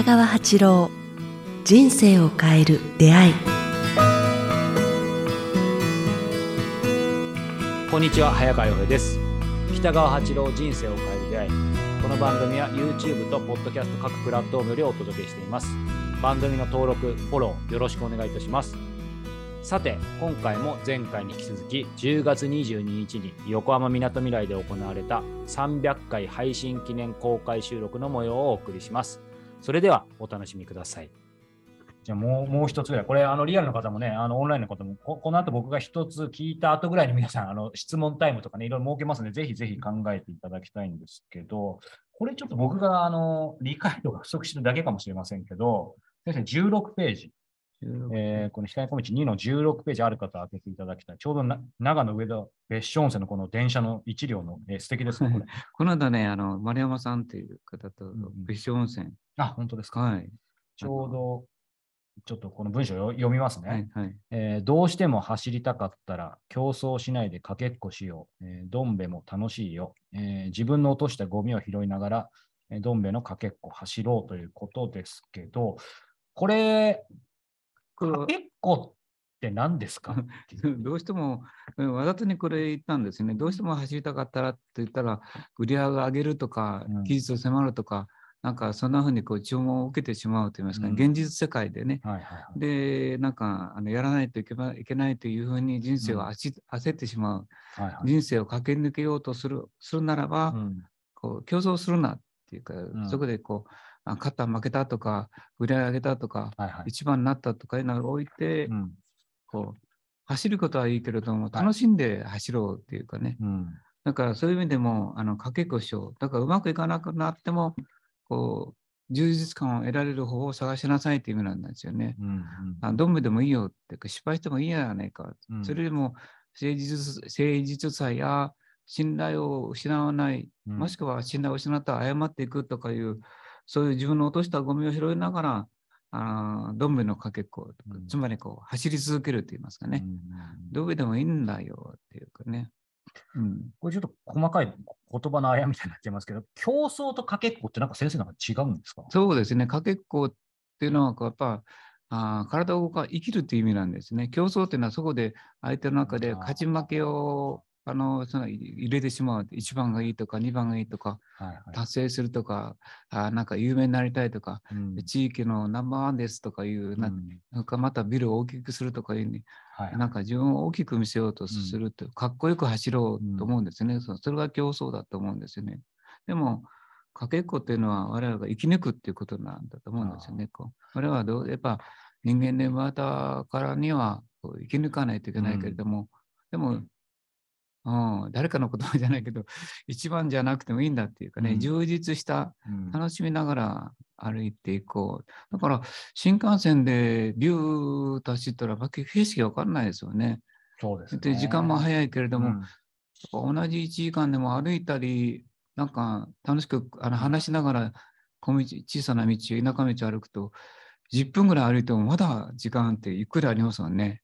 北川八郎人生を変える出会い。こんにちは早川洋平です。北川八郎人生を変える出会い。この番組は YouTube と Podcast 各プラットフォームよりお届けしています。番組の登録フォローよろしくお願いいたします。さて今回も前回に引き続き10月22日に横浜みなとみらいで行われた300回配信記念公開収録の模様をお送りします。それではお楽しみください。じゃあもうもう一つぐらい、これ、あのリアルの方もね、あのオンラインの方もこ、この後僕が一つ聞いた後ぐらいに皆さん、あの質問タイムとかね、いろいろ設けますので、ぜひぜひ考えていただきたいんですけど、これちょっと僕があの理解度が不足してるだけかもしれませんけど、先生、16ページ、えーこの光小道2の16ページある方、開けていただきたい。ちょうどな長野上田別所温泉のこの電車の1両の、えー素敵ですね、この間ね、あの、丸山さんっていう方と別所温泉。あ、本当ですか？はい。ちょうど、ちょっとこの文章を読みますね。はい。はい。えーどうしても走りたかったら競争しないでかけっこしよう。えーどんべも楽しいよ、えー自分の落としたゴミを拾いながら、えーどんべのかけっこ走ろうということですけど、これ、かけっこって何ですか？どうしても、うんわざとにこれ言ったんですね。どうしても走りたかったらって言ったら、売り上げ上げるとかうん、技術を迫るとか、なんかそんな風にこう注文を受けてしまうと言いますか、うん。現実世界でね。はいはいはい。で、なんかあのやらないといけばいけないというふうに人生を焦焦ってしまう。はいはい。人生を駆け抜けようとするするならば、うん。こう競争するなっていうか、ん。そこでこう、あ勝った、負けたとか、売り上げたとか、はいはい。一番になったとかいうのを置いて、うん。こう走ることはいいけれども、い。楽しんで走ろうっていうかね、うん。だからそういう意味でも、あのかけっこしよう。だからうまくいかなくなっても、こう、充実感を得られる方法を探しなさいっていう意味なんですよね。うんうんあどんぶでもいいよっていうか、失敗してもいいやないか。うんそれでも誠実、誠実さや信頼を失わない、うんもしくは信頼を失ったら謝っていくとかいう、そういう自分の落としたゴミを拾いながら、あーどんぶりのかけっこ、うんつまりこう走り続けると言いますかね。うんうんどうでもいいんだよっていうかね。うん、これちょっと細かい言葉のあやみたいになっちゃいますけど、競争とかけっこってなんか先生なんか違うんですか？そうですね、かけっこっていうのはやっぱあー体を動か生きるという意味なんですね。競争っていうのはそこで相手の中で勝ち負けをあのその入れてしまう。1番がいいとか2番がいいとかはいはい。達成するとかあーなんか有名になりたいとかうん。地域のナンバーワンですとかいうなうん。なんかまたビルを大きくするとかいうにはいなんか自分を大きく見せようとすると、かっこよく走ろうと思うんですね。そそれが競争だと思うんですよね。でも、かけっこっていうのは我々が生き抜くっていうことなんだと思うんですよね。こう我々はどうやっぱ人間で生まれたからには生き抜かないといけないけれども、でも、うん、誰かの言葉じゃないけど、一番じゃなくてもいいんだっていうかね、うん充実したうん楽しみながら歩いていこう。だから、新幹線でビューッと走ったら、景色が分かんないですよね。そうですね。で、時間も早いけれども、うん同じ1時間でも歩いたり、なんか楽しくあの話しながら小道、小さな道、田舎道を歩くと、10分ぐらい歩いてもまだ時間ってゆっくりありますもんね。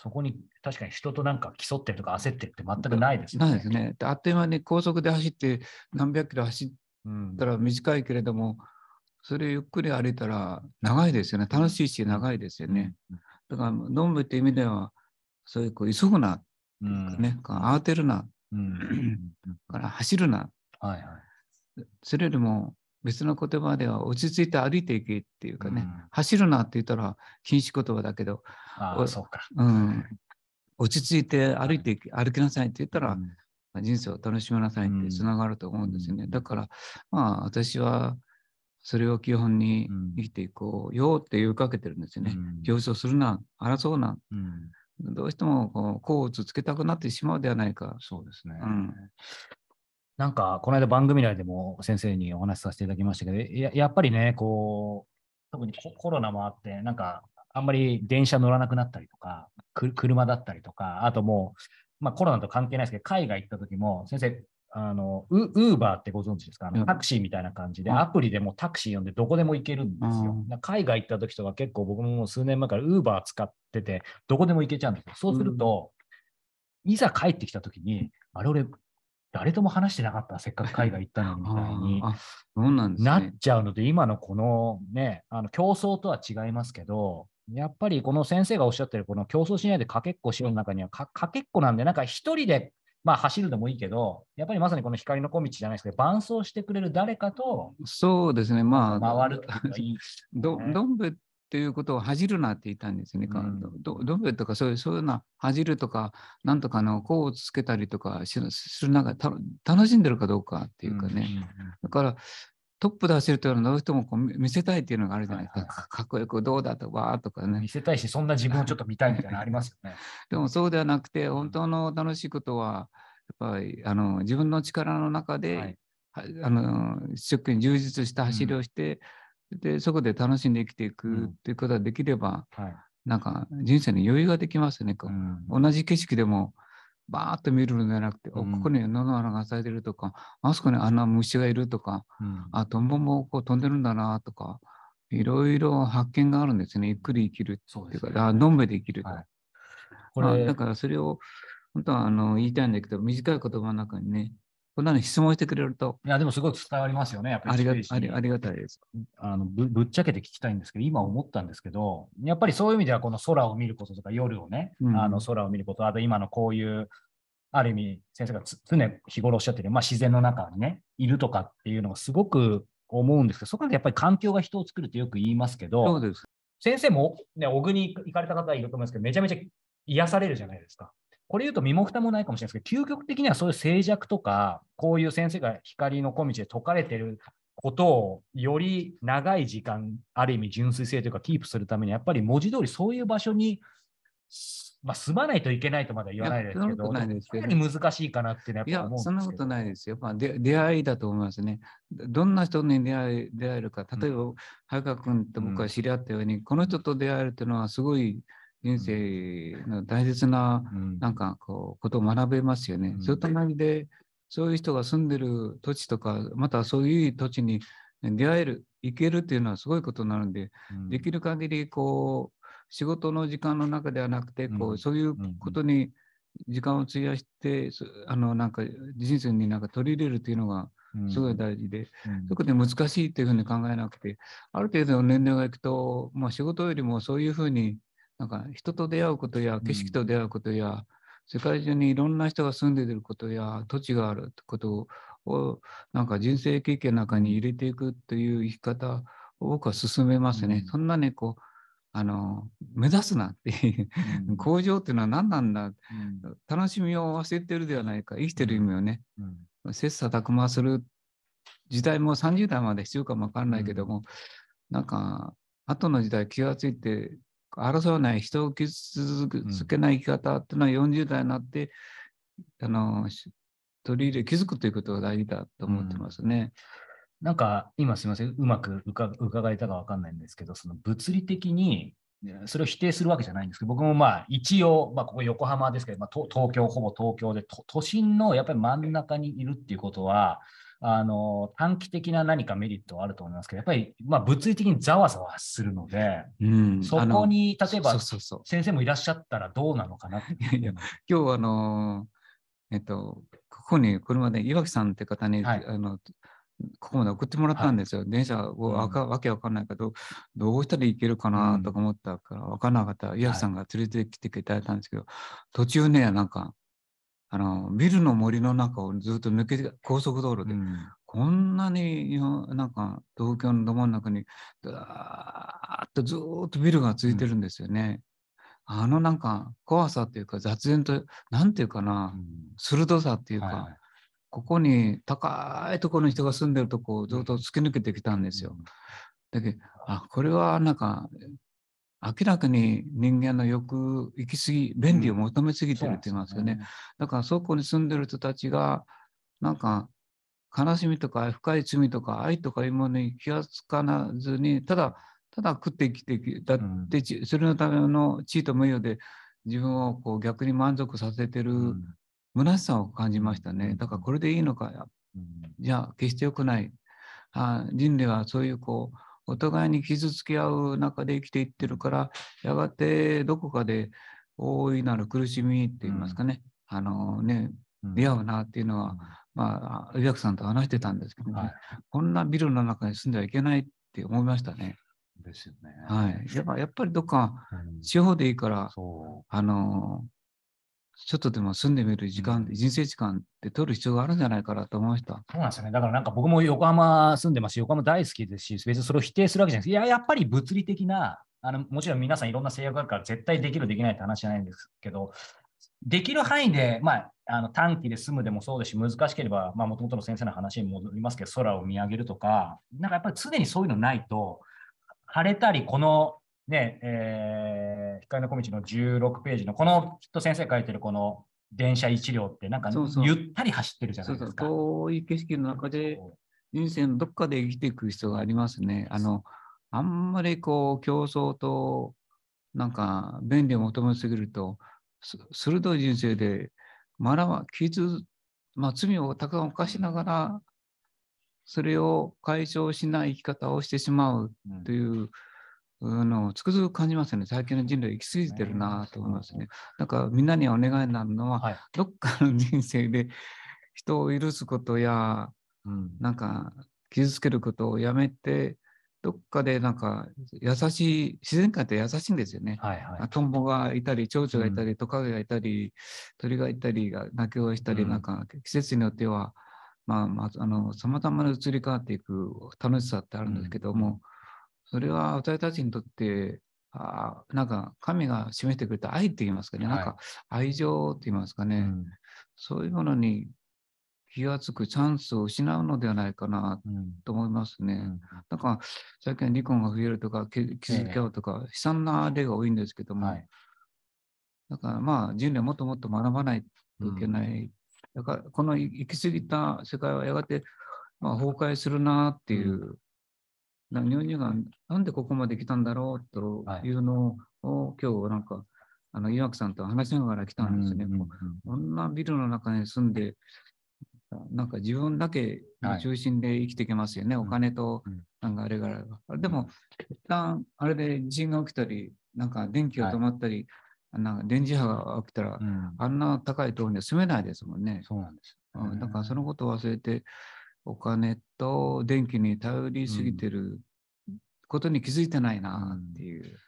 そこに確かに人となんか競ってるとか焦ってるって全くないですよね。ないですね。であっという間に高速で走って何百キロ走っうん。たら短いけれども、それゆっくり歩いたら長いですよね。楽しいし長いですよね。だから、どんぶって意味では、そういうこう急ぐな、うん。ね、こう慌てるな、うん。うん。から走るな、はいはい。それよりも別の言葉では落ち着いて歩いていけっていうかね、うん。走るなって言ったら禁止言葉だけど、おああ、そうか。うん、落ち着いて歩いていけ、歩きなさいって言ったら、うん。人生を楽しみなさいっうん。てつながると思うんですよね。うん。だから、まあ私はそれを基本にうん。生きていこうよって言いかけてるんですよね。うん。競争するな、争うな、うん。どうしてもこう甲をつけたくなってしまうではないか。そうですね。うんなんか、この間番組内でも先生にお話しさせていただきましたけど、ややっぱりね、こう、特にココロナもあって、なんか、あんまり電車乗らなくなったりとか、く車だったりとか、あともう、まあコロナと関係ないですけど、海外行った時も、先生、あの、ウウーバーってご存知ですか？あのうん。タクシーみたいな感じで、うん。アプリでもうタクシー呼んでどこでも行けるんですよ。海外行った時とか結構僕ももう数年前からウーバー使ってて、どこでも行けちゃうんですよ。そうすると、いざ帰ってきた時に、あれ俺、誰とも話してなかった、せっかく海外行ったのにみたいにうなんですなっね。ちゃうので、今のこのね、あの競争とは違いますけど、やっぱりこの先生がおっしゃってる、この競争しないでかけっこしようの中には、かかけっこなんで、なんか一人で、まあ、走るでもいいけど、やっぱりまさにこの光の小道じゃないですけど、伴走してくれる誰かとそうですね。まあ、回るっていいい。どどんべっていうことを恥じるなって言ったんですね。うんどどんべとかそういうそういうな恥じるとか、なんとかのこうつけたりとかしする中でた楽しんでるかどうかっていうかね。だからトップで走るというのはどうしてもこう見見せたいっていうのがあるじゃないですか。はいはいかかっこよくどうだとかわーとかね見。せたいし、そんな自分をちょっと見たいみたいなのありますよね。でもそうではなくて、本当の楽しいことは、やっぱりあの自分の力の中で、はいはあの一生懸命充実した走りをして、でそこで楽しんで生きていくうん。っていうことができれば、はい。なんか人生に余裕ができますね。こう。うん。同じ景色でもバーッと見るのではなくて、おうん。ここに野の花が咲いてるとか、あそこにあんな虫がいるとか、うん。あ、トンボもこう飛んでるんだなとか、いろいろ発見があるんですね。ゆっくり生きるっていうか、あのんべで生きると。はい。これ、まあだからそれを本当はあの言いたいんだけど、短い言葉の中にね、こんなの質問してくれるといや、でもすごい伝わりますよね。やっぱりありありがたいです。あのぶぶっちゃけて聞きたいんですけど、今思ったんですけど、やっぱりそういう意味では、この空を見ることとか、夜をね、うんあの空を見ること、あと今のこういう、ある意味、先生がつ常日頃おっしゃってる、まあ、自然の中にね、いるとかっていうのがすごく思うんですけど、そこでやっぱり環境が人を作るってよく言いますけど、そうです。先生も、ね、小国行かれた方いると思いますけど、めちゃめちゃ癒されるじゃないですか。これ言うと身も蓋もないかもしれないですけど、究極的にはそういう静寂とか、こういう先生が光の小道で説かれてることをより長い時間、ある意味純粋性というかキープするために、やっぱり文字通りそういう場所に、すまあ、住まないといけないとまでは言わないですけど、かなり難しいかなってやっぱ思うんですけど。そんなことないですよ。まあ、で出会いだと思いますね。どんな人に出会え出会えるか、例えば、早川君と僕は知り合ったように、この人と出会えるというのはすごい人生の大切なうん。なんかこうことを学べますよね。うん。それと同じで、そういう人が住んでる土地とか、またそういう土地に出会える、行けるっていうのはすごいことになるんで、うん。できる限りこう仕事の時間の中ではなくて、こううんそういうことに時間を費やして、そあのなんか人生になんか取り入れるっていうのがうん。すごい大事で、うん。特に難しいっていうふうに考えなくて、ある程度の年齢がいくと、まあ、仕事よりもそういうふうになんか人と出会うことや景色と出会うことや、世界中にいろんな人が住んでいることや土地があるってことをなんか人生経験の中に入れていくっていう生き方を僕は進めますね。うん。そんなねこうあの目指すなっていううん。向上っていうのは何なんだうん。楽しみを忘れてるではないか生きてる意味をね、うん。切磋琢磨する時代も30代まで必要かもわからないけども、なんか後の時代気がついて争わない人を傷つけない生き方っていうのは40代になって、あのし取り入れ気づくということが大事だと思ってますね。なんか今すみません、うまく伺伺えたかわかんないんですけど、その物理的にねそれを否定するわけじゃないんですけど、僕もまあ一応、まあ、ここ横浜ですけど、まあ、と東京、ほぼ東京で都都心のやっぱり真ん中にいるっていうことは、あの短期的な何かメリットはあると思いますけど、やっぱりまあ物理的にざわざわするので、うん。そこに例えばそうそうそう。先生もいらっしゃったらどうなのかな？って。いや今日あのえっとここに車で岩木さんって方に、はい。あのここまで送ってもらったんですよ。電車をうん。わかわけわかんないけど、どうしたらいけるかなとか思ったから、わからなかった岩木さんが連れてきていただいたんですけど、途中ね、なんか、あの、ビルの森の中をずっと抜けて、高速道路で、うん。こんなに、よなんか、東京のど真ん中に、だーっとずーっとビルがついてるんですよね。あのなんか、怖さっていうか、雑然と、なんていうかな、鋭さっていうか、はいはいここに高いところに人が住んでるとこをずっと突き抜けてきたんですよ。だけど、あ、これはなんか、明らかに人間の欲、行き過ぎ、便利を求めすぎてるって言いますよね。だからそこに住んでる人たちが、なんか、悲しみとか深い罪とか愛とかいうものに気がつかなずに、ただ、ただ食って生きてきだって、ちそれのための地位と名誉で自分をこう逆に満足させてるうん虚しさを感じましたね。うんだからこれでいいのかじゃあ決して良くない。あ人類はそういうこう、お互いに傷つけ合う中で生きていってるから、やがてどこかで大いなる苦しみって言いますかね。あのね、出会うなっていうのは、まあ、宇薬さんと話してたんですけどね、はいこんなビルの中に住んではいけないって思いましたね。ですよね。はい。やっぱやっぱりどっかうん地方でいいから、そあのちょっとでも住んでみる時間、うん人生時間って取る必要があるんじゃないかなと思いました。うそうなんですよね。だからなんか僕も横浜住んでますし、横浜大好きですし、別にそれを否定するわけじゃないです。いや、やっぱり物理的な、あのもちろん皆さんいろんな制約があるから絶対できる、できないって話じゃないんですけど、できる範囲で、まあ、あの短期で済むでもそうですし、難しければ、まあ、もともとの先生の話に戻りますけど、空を見上げるとか、なんかやっぱり常にそういうのないと、晴れたり、このね、えー、光の小道の16ページの、このきっと先生書いてるこの電車一両って、なんかそうそう。ゆったり走ってるじゃなそそういう。ですか。遠い景色の中で人生のどっかで生きていく必要がありますね。あの、あんまりこう競争となんか便利を求めすぎると、す鋭い人生で学ば、傷、まあ罪をたくさん犯しながら、それを解消しない生き方をしてしまううんというのをつくづく感じますね。最近の人類行き過ぎてるなと思いますね。だからみんなにお願いになるのは、はいどっかの人生で 人を許すことや、うんなんか傷つけることをやめて、どっかでなんか優しい、自然界って優しいんですよね。はいはい。トンボがいたり、蝶々がいたうり、トカゲがいたり、鳥がいたり、鳴き声したり、うんなんか季節によっては、まあ、まあ、あの、様々な移り変わっていく楽しさってあるんですけども、それは私たちにとって、あーなんか神が示してくれた愛って言いますかね、なんはか愛情って言いますかね、うん。そういうものに気がつくチャンスを失うのではないかなうん。と思いますね。うん。だから最近は離婚が増えるとか、き気づき合うとか、悲惨な例が多いんですけども、はい。だからまあ人類はもっともっと学ばないといけない。だからこの行き過ぎた世界はやがて、まあ、崩壊するなっていう、な日本人がなんでここまで来たんだろうというのを、今日なんか、あの岩木さんと話しながら来たんですね。うんうこんなビルの中に住んで、なんか自分だけの中心で生きていけますよね。いお金とうん、なんかあれがあれば。でも、一旦あれで地震が起きたり、なんか電気が止まったり、なんか電磁波が起きたら、うんあんな高いところには住めないですもんね。そうなんですよね。うん、だからそのことを忘れて、お金と電気に頼りすぎてることに気づいてないなっていう。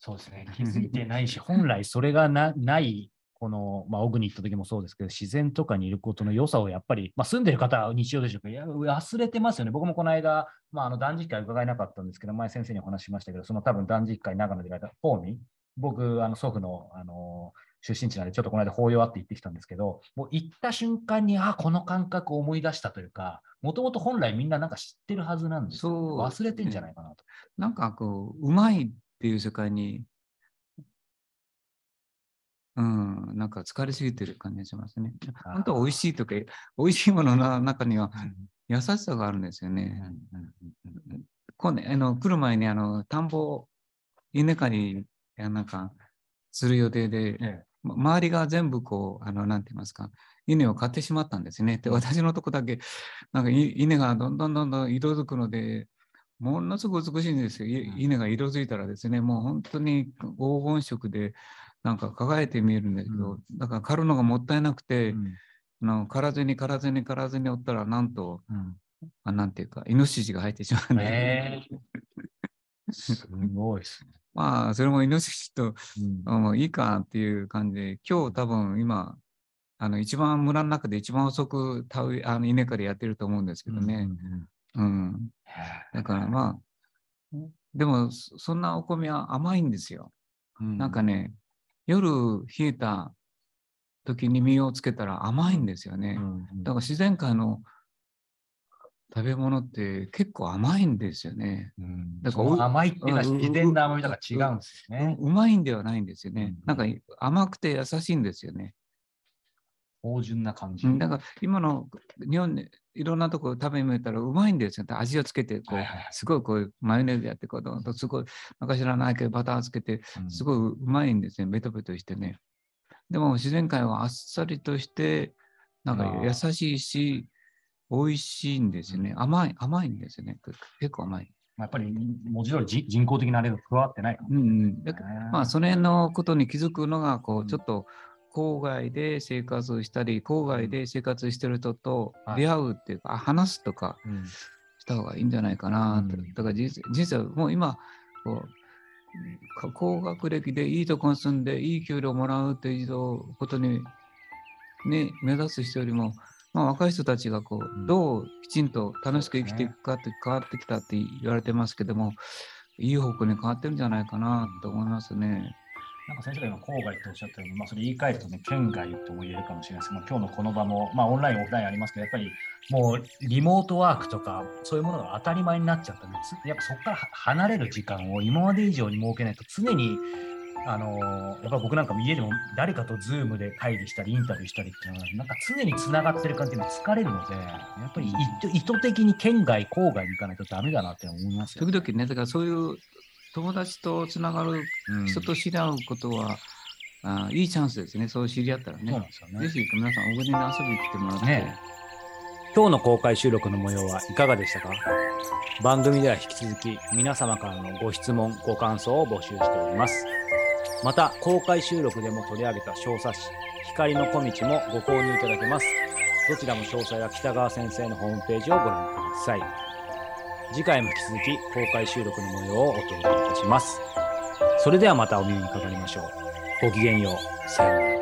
そうですね。気づいてないし、本来それがなない、この、まあ、オグに行った時もそうですけど、自然とかにいることの良さをやっぱり、まあ、住んでる方は日常でしょうけど、いや忘れてますよね。僕もこの間、まあ、あの断食会伺えなかったんですけど、前先生にお話ししましたけど、その多分断食会長野で言われたフォーミー、僕、あの祖父の、あの出身地なんで、ちょっとこの間法要あって行ってきたんですけど、もう行った瞬間に、あ、この感覚を思い出したというか、もともと本来みんななんか知ってるはずなんですよそう忘れてんじゃないかなと。なんかこう、うまいっていう世界に、うん、なんか疲れすぎてる感じがしますね。本当は美味しいとか、美味しいものの中にはうん優しさがあるんですようんね。うんうんうん今度、あの、来る前に、あの、田んぼ、稲刈り、なんか、する予定で、えま周りが全部こう、あの、なんて言いますか、稲を買ってしまったんですね。で、私のとこだけ、なんかい稲がどんどんどんどん色づくので、ものすごく美しいんですよ。稲が色づいたらですね、もう本当に黄金色で、なんか輝いて見えるんですけど、うだから刈るのがもったいなくて、うん。あの刈らずに刈らずに刈らずにおったら、なんと、うん。あなんていうか、イノシシが入ってしまうんで、へ すごいですね。まあ、それもイノシシと、うんういいかっていう感じ。で、今日多分今、あの一番村の中で一番遅く田植えあの稲刈りやってると思うんですけどね。うんだからまあ、でもそそんなお米は甘いんですよ。なんかね、夜冷えた時に実をつけたら甘いんですよね。だから自然界の食べ物って結構甘いんですよね。だかだからら甘いっていうのはうん自然な甘みだから違うんですよね。ううまいんではないんですよね。うんなんか甘くて優しいんですよね。芳醇な感じ。うんだから今の日本でいろんなとこ食べみたらうまいんですよ。味をつけてこう、はいはいはいすごいこうマヨネーズやってこうすごいなんか知らないけどバターつけてうんすごいうまいんですね。ベトベトしてね。でも自然界はあっさりとしてなんか優しいし美味しいんですよね。甘い甘いんですよね。結構甘い。やっぱり文字通りじ人工的なあれが加わってないからうんうん、だからまあその辺のことに気づくのがこううん。ちょっと郊外で生活したり、郊外で生活してる人と出会うっていうか、あ話すとかうん。した方がいいんじゃないかな。と。うん。だから人生はもう今こうか高学歴でいいとこに住んでいい給料もらうっていうことに、ね、目指す人よりも、まあ、若い人たちがこうどうきちんと楽しく生きていくかって変わってきたって言われてますけどもいい方向に変わってるんじゃないかなと思いますね。なんか先生が今、郊外っておっしゃったように、まあ、それ言い換えるとね、県外とも言えるかもしれないですけど、まあ、今日のこの場も、まあ、オンライン、オフラインありますけど、やっぱりもうリモートワークとか、そういうものが当たり前になっちゃった。んで、つやっぱそこから離れる時間を今まで以上に設けないと、常に、あのーやっぱ僕なんかも家でも誰かとズームで会議したり、インタビューしたりっていうのは、なんか常につながってる感じで疲れるので、やっぱり意図意図的に県外、郊外に行かないとダメだなって思いますよ時々ねだからそういう友達とつながるうん。人と知り合うことは、あいいチャンスですね。そう知り合ったらそうなんね。ですよね。ぜひ皆さん、小国に遊びに来てもらって、ね今日の公開収録の模様はいかがでしたか？番組では引き続き皆様からのご質問、ご感想を募集しております。また、公開収録でも取り上げた小冊子、光の小道もご購入いただけます。どちらも詳細は北川先生のホームページをご覧ください。次回も引き続き公開収録の模様をお届けいたします。それではまたお耳にかかりましょう。ごきげんよう。さようなら。